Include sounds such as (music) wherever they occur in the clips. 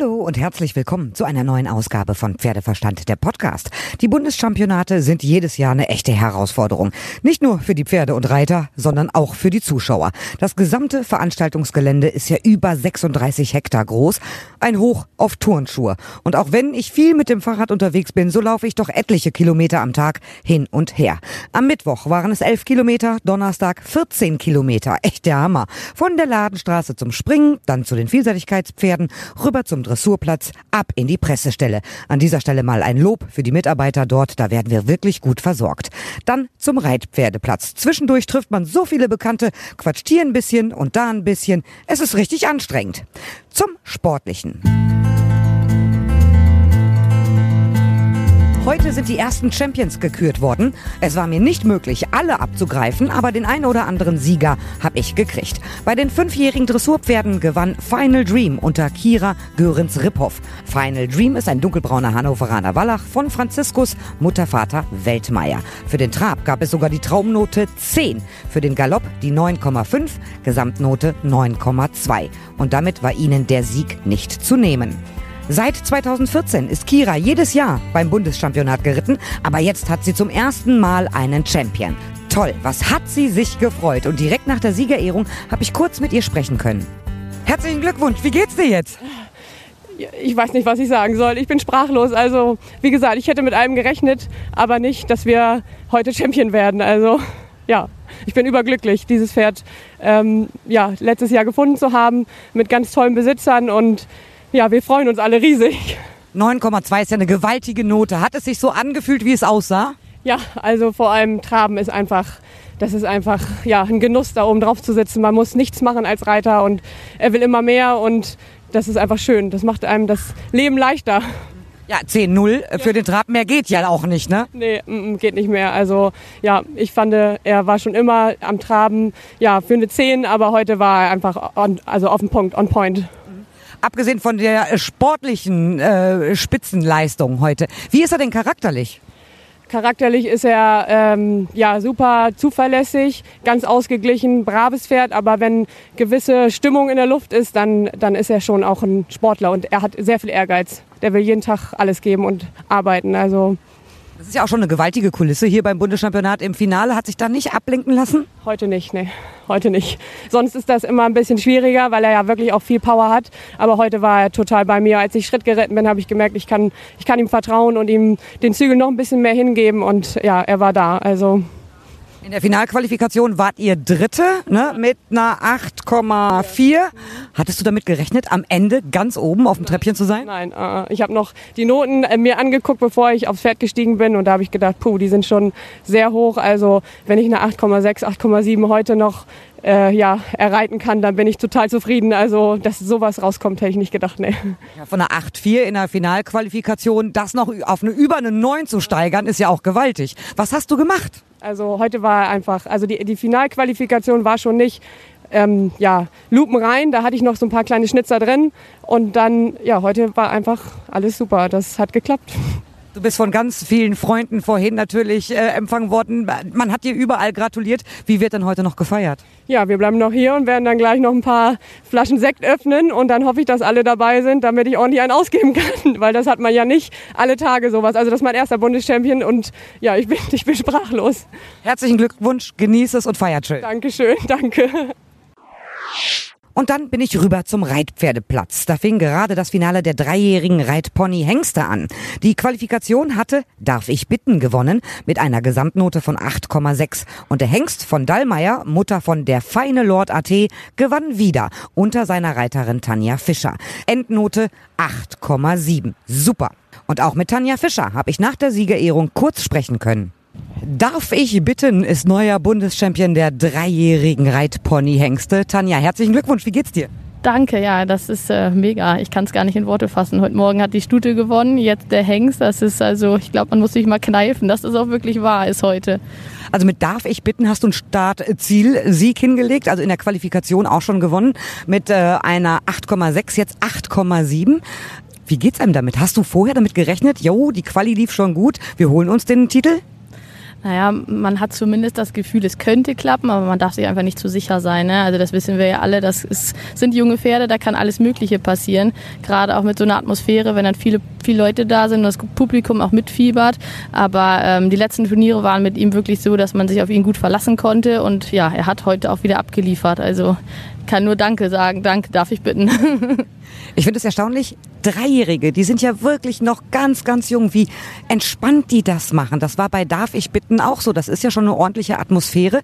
Hallo und herzlich willkommen zu einer neuen Ausgabe von Pferdeverstand, der Podcast. Die Bundeschampionate sind jedes Jahr eine echte Herausforderung. Nicht nur für die Pferde und Reiter, sondern auch für die Zuschauer. Das gesamte Veranstaltungsgelände ist ja über 36 Hektar groß. Ein Hoch auf Turnschuhe. Und auch wenn ich viel mit dem Fahrrad unterwegs bin, so laufe ich doch etliche Kilometer am Tag hin und her. Am Mittwoch waren es 11 Kilometer, Donnerstag 14 Kilometer. Echt der Hammer. Von der Ladenstraße zum Springen, dann zu den Vielseitigkeitspferden, rüber zum Dressurplatz, ab in die Pressestelle. An dieser Stelle mal ein Lob für die Mitarbeiter dort, da werden wir wirklich gut versorgt. Dann zum Reitpferdeplatz. Zwischendurch trifft man so viele Bekannte, quatscht hier ein bisschen und da ein bisschen. Es ist richtig anstrengend. Zum Sportlichen. Heute sind die ersten Champions gekürt worden. Es war mir nicht möglich, alle abzugreifen, aber den einen oder anderen Sieger habe ich gekriegt. Bei den fünfjährigen Dressurpferden gewann Final Dream unter Kira Görinz-Ripphoff. Final Dream ist ein dunkelbrauner Hannoveraner Wallach von Franziskus Muttervater Weltmeier. Für den Trab gab es sogar die Traumnote 10, für den Galopp die 9,5, Gesamtnote 9,2. Und damit war ihnen der Sieg nicht zu nehmen. Seit 2014 ist Kira jedes Jahr beim Bundeschampionat geritten, aber jetzt hat sie zum ersten Mal einen Champion. Toll, was hat sie sich gefreut? Und direkt nach der Siegerehrung habe ich kurz mit ihr sprechen können. Herzlichen Glückwunsch, wie geht's dir jetzt? Ich weiß nicht, was ich sagen soll. Ich bin sprachlos. Also, wie gesagt, ich hätte mit allem gerechnet, aber nicht, dass wir heute Champion werden. Also, ja, ich bin überglücklich, dieses Pferd ähm, ja, letztes Jahr gefunden zu haben mit ganz tollen Besitzern und ja, wir freuen uns alle riesig. 9,2 ist ja eine gewaltige Note. Hat es sich so angefühlt, wie es aussah? Ja, also vor allem Traben ist einfach, das ist einfach ja, ein Genuss, da oben drauf zu sitzen. Man muss nichts machen als Reiter und er will immer mehr und das ist einfach schön. Das macht einem das Leben leichter. Ja, 10-0 für den Trab mehr geht ja auch nicht, ne? Nee, geht nicht mehr. Also ja, ich fand, er war schon immer am Traben, ja, für eine 10, aber heute war er einfach on, also auf den Punkt, on point abgesehen von der sportlichen äh, Spitzenleistung heute. Wie ist er denn charakterlich? Charakterlich ist er ähm, ja super zuverlässig, ganz ausgeglichen, braves Pferd. Aber wenn gewisse Stimmung in der Luft ist, dann, dann ist er schon auch ein Sportler und er hat sehr viel Ehrgeiz. Der will jeden Tag alles geben und arbeiten. Also das ist ja auch schon eine gewaltige Kulisse hier beim Bundeschampionat. Im Finale hat sich da nicht ablenken lassen? Heute nicht, nee. Heute nicht. Sonst ist das immer ein bisschen schwieriger, weil er ja wirklich auch viel Power hat. Aber heute war er total bei mir. Als ich Schritt geritten bin, habe ich gemerkt, ich kann, ich kann ihm vertrauen und ihm den Zügel noch ein bisschen mehr hingeben. Und ja, er war da. Also in der Finalqualifikation wart ihr Dritte ne, mit einer 8,4. Hattest du damit gerechnet, am Ende ganz oben auf dem Treppchen zu sein? Nein, äh, ich habe noch die Noten äh, mir angeguckt, bevor ich aufs Pferd gestiegen bin. Und da habe ich gedacht, puh, die sind schon sehr hoch. Also wenn ich eine 8,6, 8,7 heute noch äh, ja, erreiten kann, dann bin ich total zufrieden. Also, dass sowas rauskommt, hätte ich nicht gedacht. Nee. Ja, von einer 8,4 in der Finalqualifikation, das noch auf eine über eine 9 zu steigern, ist ja auch gewaltig. Was hast du gemacht? Also heute war einfach, also die, die Finalqualifikation war schon nicht ähm, ja, Lupen rein, da hatte ich noch so ein paar kleine Schnitzer drin und dann, ja, heute war einfach alles super, das hat geklappt. (laughs) Du bist von ganz vielen Freunden vorhin natürlich äh, empfangen worden. Man hat dir überall gratuliert. Wie wird denn heute noch gefeiert? Ja, wir bleiben noch hier und werden dann gleich noch ein paar Flaschen Sekt öffnen und dann hoffe ich, dass alle dabei sind, damit ich ordentlich einen ausgeben kann, (laughs) weil das hat man ja nicht alle Tage sowas. Also das ist mein erster Bundeschampion und ja, ich bin, ich bin sprachlos. Herzlichen Glückwunsch, genieße es und feiert schön. Dankeschön, (laughs) danke. Und dann bin ich rüber zum Reitpferdeplatz. Da fing gerade das Finale der dreijährigen Reitpony Hengste an. Die Qualifikation hatte, darf ich bitten, gewonnen mit einer Gesamtnote von 8,6. Und der Hengst von Dallmayr, Mutter von der feine Lord AT, gewann wieder unter seiner Reiterin Tanja Fischer. Endnote 8,7. Super. Und auch mit Tanja Fischer habe ich nach der Siegerehrung kurz sprechen können. Darf ich bitten, ist neuer Bundeschampion der dreijährigen Reitpony-Hengste. Tanja, herzlichen Glückwunsch, wie geht's dir? Danke, ja, das ist äh, mega. Ich kann es gar nicht in Worte fassen. Heute Morgen hat die Stute gewonnen, jetzt der Hengst. Das ist also, ich glaube, man muss sich mal kneifen, dass das auch wirklich wahr ist heute. Also mit Darf ich bitten hast du einen Startziel-Sieg hingelegt, also in der Qualifikation auch schon gewonnen mit äh, einer 8,6, jetzt 8,7. Wie geht's einem damit? Hast du vorher damit gerechnet? Jo, die Quali lief schon gut, wir holen uns den Titel? Naja, man hat zumindest das Gefühl, es könnte klappen, aber man darf sich einfach nicht zu sicher sein. Ne? Also das wissen wir ja alle, das ist, sind junge Pferde, da kann alles Mögliche passieren. Gerade auch mit so einer Atmosphäre, wenn dann viele, viele Leute da sind und das Publikum auch mitfiebert. Aber ähm, die letzten Turniere waren mit ihm wirklich so, dass man sich auf ihn gut verlassen konnte. Und ja, er hat heute auch wieder abgeliefert. Also kann nur Danke sagen. Danke, darf ich bitten. (laughs) Ich finde es erstaunlich, Dreijährige, die sind ja wirklich noch ganz, ganz jung, wie entspannt die das machen. Das war bei Darf ich bitten auch so. Das ist ja schon eine ordentliche Atmosphäre.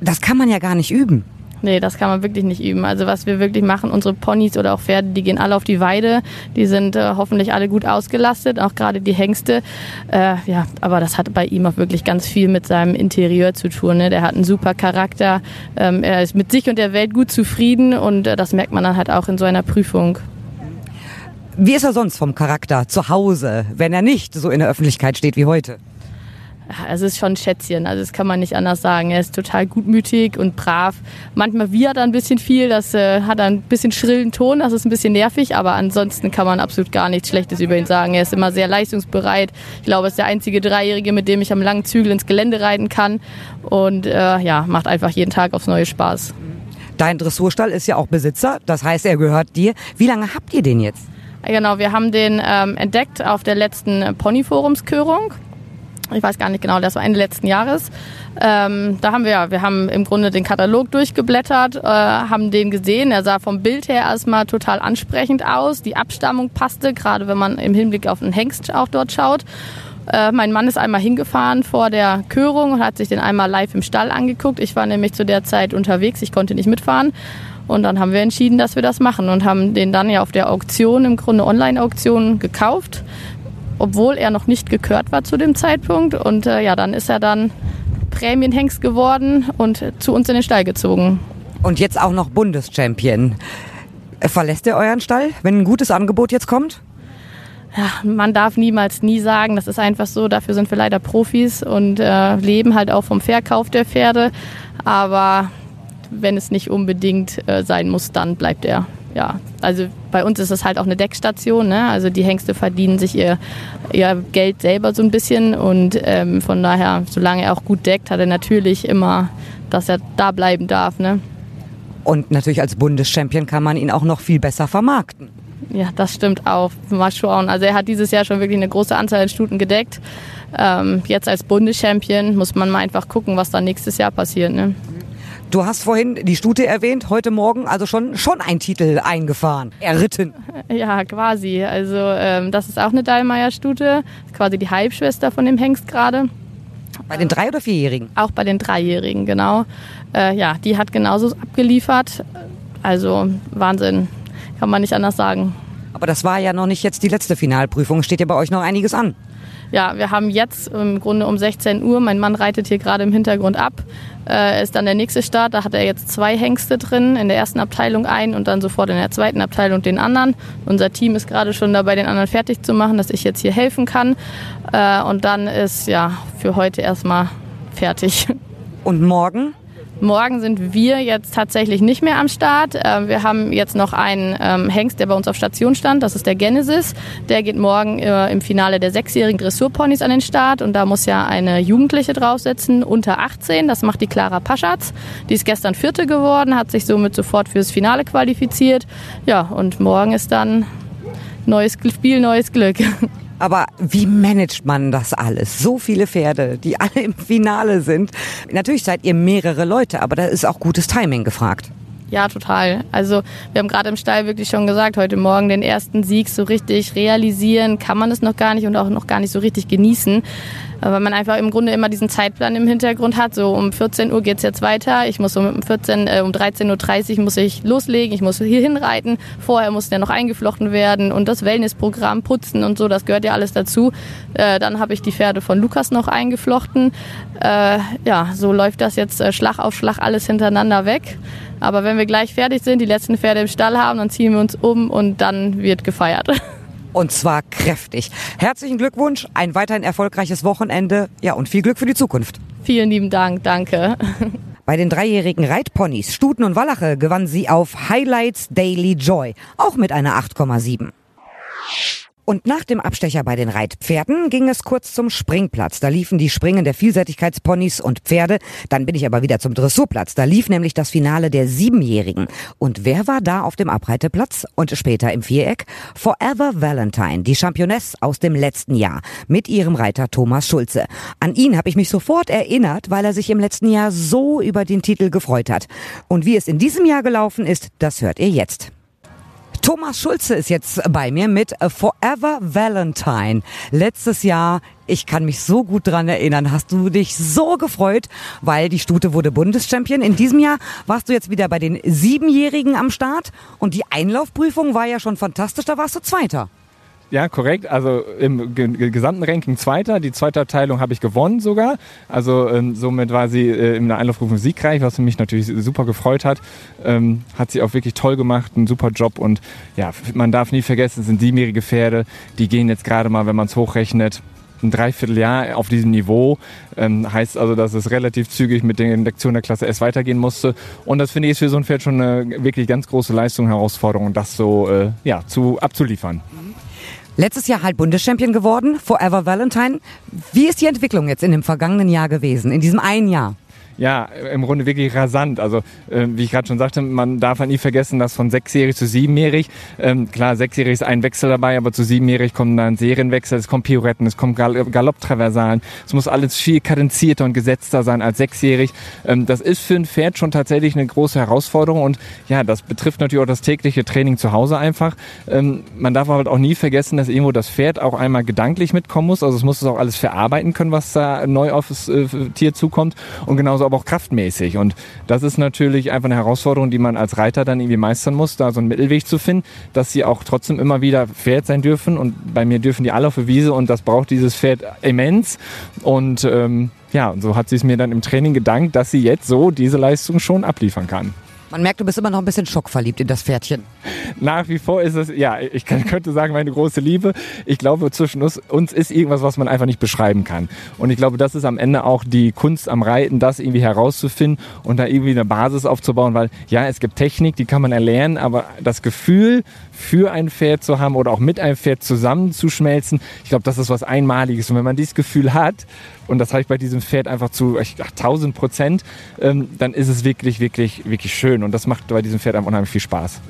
Das kann man ja gar nicht üben. Nee, das kann man wirklich nicht üben. Also was wir wirklich machen, unsere Ponys oder auch Pferde, die gehen alle auf die Weide. Die sind äh, hoffentlich alle gut ausgelastet, auch gerade die Hengste. Äh, ja, aber das hat bei ihm auch wirklich ganz viel mit seinem Interieur zu tun. Ne? Der hat einen super Charakter. Ähm, er ist mit sich und der Welt gut zufrieden und äh, das merkt man dann halt auch in so einer Prüfung. Wie ist er sonst vom Charakter zu Hause, wenn er nicht so in der Öffentlichkeit steht wie heute? es ist schon ein Schätzchen, also das kann man nicht anders sagen. Er ist total gutmütig und brav. Manchmal wiehert er ein bisschen viel, das äh, hat ein bisschen schrillen Ton, das ist ein bisschen nervig, aber ansonsten kann man absolut gar nichts Schlechtes über ihn sagen. Er ist immer sehr leistungsbereit. Ich glaube, er ist der einzige Dreijährige, mit dem ich am langen Zügel ins Gelände reiten kann und äh, ja, macht einfach jeden Tag aufs neue Spaß. Dein Dressurstall ist ja auch Besitzer, das heißt, er gehört dir. Wie lange habt ihr den jetzt? Genau, wir haben den ähm, entdeckt auf der letzten Ponyforumskörung ich weiß gar nicht genau, das war Ende letzten Jahres. Ähm, da haben wir ja, wir haben im Grunde den Katalog durchgeblättert, äh, haben den gesehen. Er sah vom Bild her erstmal total ansprechend aus. Die Abstammung passte, gerade wenn man im Hinblick auf den Hengst auch dort schaut. Äh, mein Mann ist einmal hingefahren vor der Körung und hat sich den einmal live im Stall angeguckt. Ich war nämlich zu der Zeit unterwegs, ich konnte nicht mitfahren. Und dann haben wir entschieden, dass wir das machen und haben den dann ja auf der Auktion, im Grunde Online-Auktion gekauft obwohl er noch nicht gekürt war zu dem Zeitpunkt. Und äh, ja, dann ist er dann Prämienhengst geworden und zu uns in den Stall gezogen. Und jetzt auch noch Bundeschampion. Verlässt er euren Stall, wenn ein gutes Angebot jetzt kommt? Ja, man darf niemals nie sagen, das ist einfach so, dafür sind wir leider Profis und äh, leben halt auch vom Verkauf der Pferde. Aber wenn es nicht unbedingt äh, sein muss, dann bleibt er ja, also bei uns ist es halt auch eine Deckstation. Ne? Also die Hengste verdienen sich ihr, ihr Geld selber so ein bisschen und ähm, von daher, solange er auch gut deckt, hat er natürlich immer, dass er da bleiben darf. Ne? Und natürlich als Bundeschampion kann man ihn auch noch viel besser vermarkten. Ja, das stimmt auch. Mal schauen. Also er hat dieses Jahr schon wirklich eine große Anzahl an Stuten gedeckt. Ähm, jetzt als Bundeschampion muss man mal einfach gucken, was da nächstes Jahr passiert. Ne? Du hast vorhin die Stute erwähnt, heute Morgen also schon, schon ein Titel eingefahren, erritten. Ja, quasi. Also ähm, das ist auch eine Dallmayr-Stute, quasi die Halbschwester von dem Hengst gerade. Bei den drei- oder vierjährigen? Auch bei den dreijährigen, genau. Äh, ja, die hat genauso abgeliefert. Also Wahnsinn, kann man nicht anders sagen. Aber das war ja noch nicht jetzt die letzte Finalprüfung. Steht ja bei euch noch einiges an. Ja, wir haben jetzt im Grunde um 16 Uhr, mein Mann reitet hier gerade im Hintergrund ab, äh, ist dann der nächste Start. Da hat er jetzt zwei Hengste drin, in der ersten Abteilung ein und dann sofort in der zweiten Abteilung den anderen. Unser Team ist gerade schon dabei, den anderen fertig zu machen, dass ich jetzt hier helfen kann. Äh, und dann ist ja für heute erstmal fertig. Und morgen? Morgen sind wir jetzt tatsächlich nicht mehr am Start. Äh, wir haben jetzt noch einen ähm, Hengst, der bei uns auf Station stand. Das ist der Genesis. Der geht morgen äh, im Finale der sechsjährigen Dressurponys an den Start. Und da muss ja eine Jugendliche draufsetzen, unter 18. Das macht die Clara Paschatz. Die ist gestern Vierte geworden, hat sich somit sofort fürs Finale qualifiziert. Ja, und morgen ist dann neues Spiel, neues Glück. (laughs) Aber wie managt man das alles? So viele Pferde, die alle im Finale sind. Natürlich seid ihr mehrere Leute, aber da ist auch gutes Timing gefragt. Ja, total. Also wir haben gerade im Stall wirklich schon gesagt, heute Morgen den ersten Sieg so richtig realisieren kann man es noch gar nicht und auch noch gar nicht so richtig genießen weil man einfach im Grunde immer diesen Zeitplan im Hintergrund hat. So um 14 Uhr geht's jetzt weiter. Ich muss um 14, äh, um 13.30 Uhr muss ich loslegen. Ich muss hier hinreiten. Vorher muss der noch eingeflochten werden und das Wellnessprogramm putzen und so. Das gehört ja alles dazu. Äh, dann habe ich die Pferde von Lukas noch eingeflochten. Äh, ja, so läuft das jetzt äh, Schlag auf Schlag alles hintereinander weg. Aber wenn wir gleich fertig sind, die letzten Pferde im Stall haben, dann ziehen wir uns um und dann wird gefeiert. (laughs) Und zwar kräftig. Herzlichen Glückwunsch, ein weiterhin erfolgreiches Wochenende. Ja, und viel Glück für die Zukunft. Vielen lieben Dank, danke. Bei den dreijährigen Reitponys Stuten und Wallache gewann sie auf Highlights Daily Joy, auch mit einer 8,7. Und nach dem Abstecher bei den Reitpferden ging es kurz zum Springplatz. Da liefen die Springen der Vielseitigkeitsponys und Pferde. Dann bin ich aber wieder zum Dressurplatz. Da lief nämlich das Finale der Siebenjährigen. Und wer war da auf dem Abreiteplatz und später im Viereck? Forever Valentine, die Championess aus dem letzten Jahr mit ihrem Reiter Thomas Schulze. An ihn habe ich mich sofort erinnert, weil er sich im letzten Jahr so über den Titel gefreut hat. Und wie es in diesem Jahr gelaufen ist, das hört ihr jetzt. Thomas Schulze ist jetzt bei mir mit Forever Valentine. Letztes Jahr, ich kann mich so gut dran erinnern, hast du dich so gefreut, weil die Stute wurde Bundeschampion. In diesem Jahr warst du jetzt wieder bei den Siebenjährigen am Start und die Einlaufprüfung war ja schon fantastisch, da warst du Zweiter. Ja, korrekt. Also im gesamten Ranking Zweiter. Die zweite Abteilung habe ich gewonnen sogar. Also ähm, somit war sie äh, in der Einlaufprüfung siegreich, was mich natürlich super gefreut hat. Ähm, hat sie auch wirklich toll gemacht, einen super Job. Und ja, man darf nie vergessen, es sind siebenjährige Pferde. Die gehen jetzt gerade mal, wenn man es hochrechnet, ein Dreivierteljahr auf diesem Niveau. Ähm, heißt also, dass es relativ zügig mit den Lektionen der Klasse S weitergehen musste. Und das finde ich ist für so ein Pferd schon eine wirklich ganz große Leistung, Herausforderung, das so äh, ja, zu, abzuliefern. Letztes Jahr halt Bundeschampion geworden, Forever Valentine. Wie ist die Entwicklung jetzt in dem vergangenen Jahr gewesen, in diesem einen Jahr? Ja, im Grunde wirklich rasant. Also äh, wie ich gerade schon sagte, man darf halt nie vergessen, dass von sechsjährig zu siebenjährig, ähm, klar, sechsjährig ist ein Wechsel dabei, aber zu siebenjährig kommen dann Serienwechsel, es kommen Pirouetten, es kommen Gal Galopptraversalen. Es muss alles viel kadenzierter und gesetzter sein als sechsjährig. Ähm, das ist für ein Pferd schon tatsächlich eine große Herausforderung und ja, das betrifft natürlich auch das tägliche Training zu Hause einfach. Ähm, man darf halt auch nie vergessen, dass irgendwo das Pferd auch einmal gedanklich mitkommen muss. Also es muss es auch alles verarbeiten können, was da neu auf das äh, Tier zukommt und genauso aber auch kraftmäßig. Und das ist natürlich einfach eine Herausforderung, die man als Reiter dann irgendwie meistern muss, da so einen Mittelweg zu finden, dass sie auch trotzdem immer wieder Pferd sein dürfen. Und bei mir dürfen die alle auf der Wiese und das braucht dieses Pferd immens. Und ähm, ja, und so hat sie es mir dann im Training gedankt, dass sie jetzt so diese Leistung schon abliefern kann. Man merkt, du bist immer noch ein bisschen schockverliebt in das Pferdchen. Nach wie vor ist es, ja, ich könnte sagen, meine große Liebe. Ich glaube, zwischen uns, uns ist irgendwas, was man einfach nicht beschreiben kann. Und ich glaube, das ist am Ende auch die Kunst am Reiten, das irgendwie herauszufinden und da irgendwie eine Basis aufzubauen, weil ja, es gibt Technik, die kann man erlernen, aber das Gefühl für ein Pferd zu haben oder auch mit einem Pferd zusammenzuschmelzen, ich glaube, das ist was Einmaliges. Und wenn man dieses Gefühl hat, und das habe ich bei diesem Pferd einfach zu ach, 1000 Prozent, ähm, dann ist es wirklich, wirklich, wirklich schön. Und das macht bei diesem Pferd einfach unheimlich viel Spaß.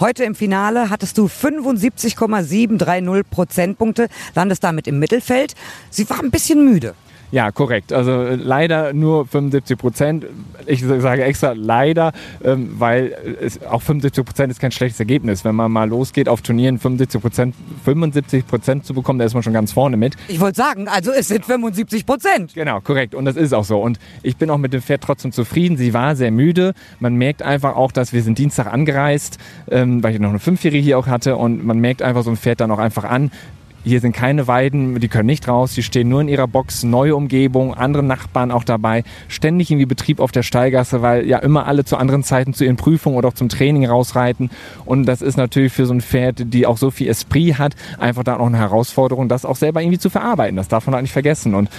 Heute im Finale hattest du 75,730 Prozentpunkte, landest damit im Mittelfeld. Sie war ein bisschen müde. Ja, korrekt. Also äh, leider nur 75 Prozent. Ich sage extra leider, ähm, weil es, auch 75 Prozent ist kein schlechtes Ergebnis. Wenn man mal losgeht auf Turnieren 75 Prozent 75 Prozent zu bekommen, da ist man schon ganz vorne mit. Ich wollte sagen, also es sind 75 Prozent. Genau, korrekt. Und das ist auch so. Und ich bin auch mit dem Pferd trotzdem zufrieden. Sie war sehr müde. Man merkt einfach auch, dass wir sind Dienstag angereist, ähm, weil ich noch eine Fünfjährige hier auch hatte. Und man merkt einfach so ein Pferd dann auch einfach an, hier sind keine Weiden, die können nicht raus, die stehen nur in ihrer Box, neue Umgebung, andere Nachbarn auch dabei, ständig irgendwie Betrieb auf der Steigasse, weil ja immer alle zu anderen Zeiten zu ihren Prüfungen oder auch zum Training rausreiten. Und das ist natürlich für so ein Pferd, die auch so viel Esprit hat, einfach da auch eine Herausforderung, das auch selber irgendwie zu verarbeiten. Das darf man halt nicht vergessen. Und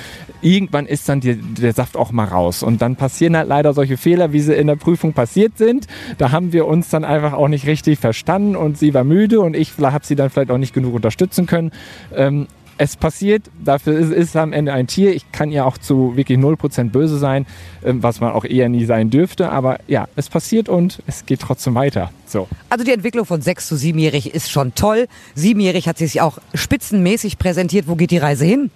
irgendwann ist dann die, der Saft auch mal raus. Und dann passieren halt leider solche Fehler, wie sie in der Prüfung passiert sind. Da haben wir uns dann einfach auch nicht richtig verstanden und sie war müde und ich habe sie dann vielleicht auch nicht genug unterstützen können. Ähm, es passiert, dafür ist, ist am Ende ein Tier. Ich kann ihr auch zu wirklich 0% böse sein, ähm, was man auch eher nie sein dürfte. Aber ja, es passiert und es geht trotzdem weiter. So. Also die Entwicklung von 6 zu 7-jährig ist schon toll. Siebenjährig hat sie sich auch spitzenmäßig präsentiert. Wo geht die Reise hin?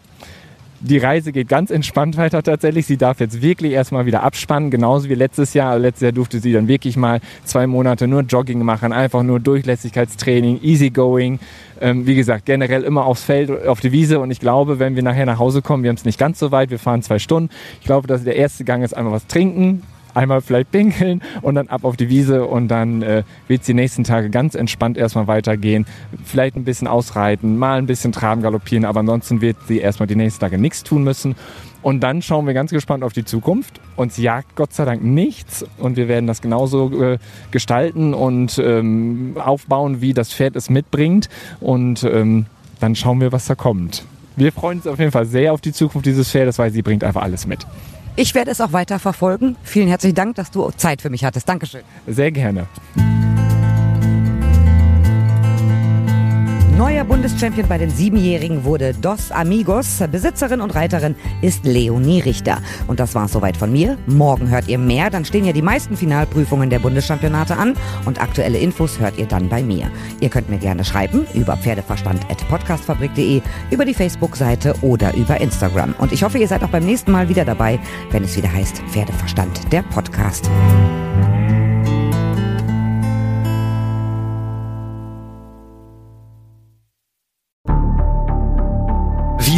Die Reise geht ganz entspannt (laughs) weiter tatsächlich. Sie darf jetzt wirklich erstmal wieder abspannen, genauso wie letztes Jahr. Letztes Jahr durfte sie dann wirklich mal zwei Monate nur Jogging machen, einfach nur Durchlässigkeitstraining, Easygoing. Ähm, wie gesagt, generell immer aufs Feld, auf die Wiese. Und ich glaube, wenn wir nachher nach Hause kommen, wir haben es nicht ganz so weit, wir fahren zwei Stunden. Ich glaube, dass der erste Gang ist einmal was trinken, einmal vielleicht pinkeln und dann ab auf die Wiese und dann äh, wird es die nächsten Tage ganz entspannt erstmal weitergehen. Vielleicht ein bisschen ausreiten, mal ein bisschen traben, galoppieren, aber ansonsten wird sie erstmal die nächsten Tage nichts tun müssen. Und dann schauen wir ganz gespannt auf die Zukunft. Uns jagt Gott sei Dank nichts und wir werden das genauso äh, gestalten und ähm, aufbauen, wie das Pferd es mitbringt. Und ähm, dann schauen wir, was da kommt. Wir freuen uns auf jeden Fall sehr auf die Zukunft dieses Pferdes, weil sie bringt einfach alles mit. Ich werde es auch weiter verfolgen. Vielen herzlichen Dank, dass du Zeit für mich hattest. Dankeschön. Sehr gerne. Neuer Bundeschampion bei den Siebenjährigen wurde Dos Amigos. Besitzerin und Reiterin ist Leonie Richter. Und das war's soweit von mir. Morgen hört ihr mehr. Dann stehen ja die meisten Finalprüfungen der Bundeschampionate an. Und aktuelle Infos hört ihr dann bei mir. Ihr könnt mir gerne schreiben über pferdeverstand.podcastfabrik.de, über die Facebook-Seite oder über Instagram. Und ich hoffe, ihr seid auch beim nächsten Mal wieder dabei, wenn es wieder heißt Pferdeverstand, der Podcast.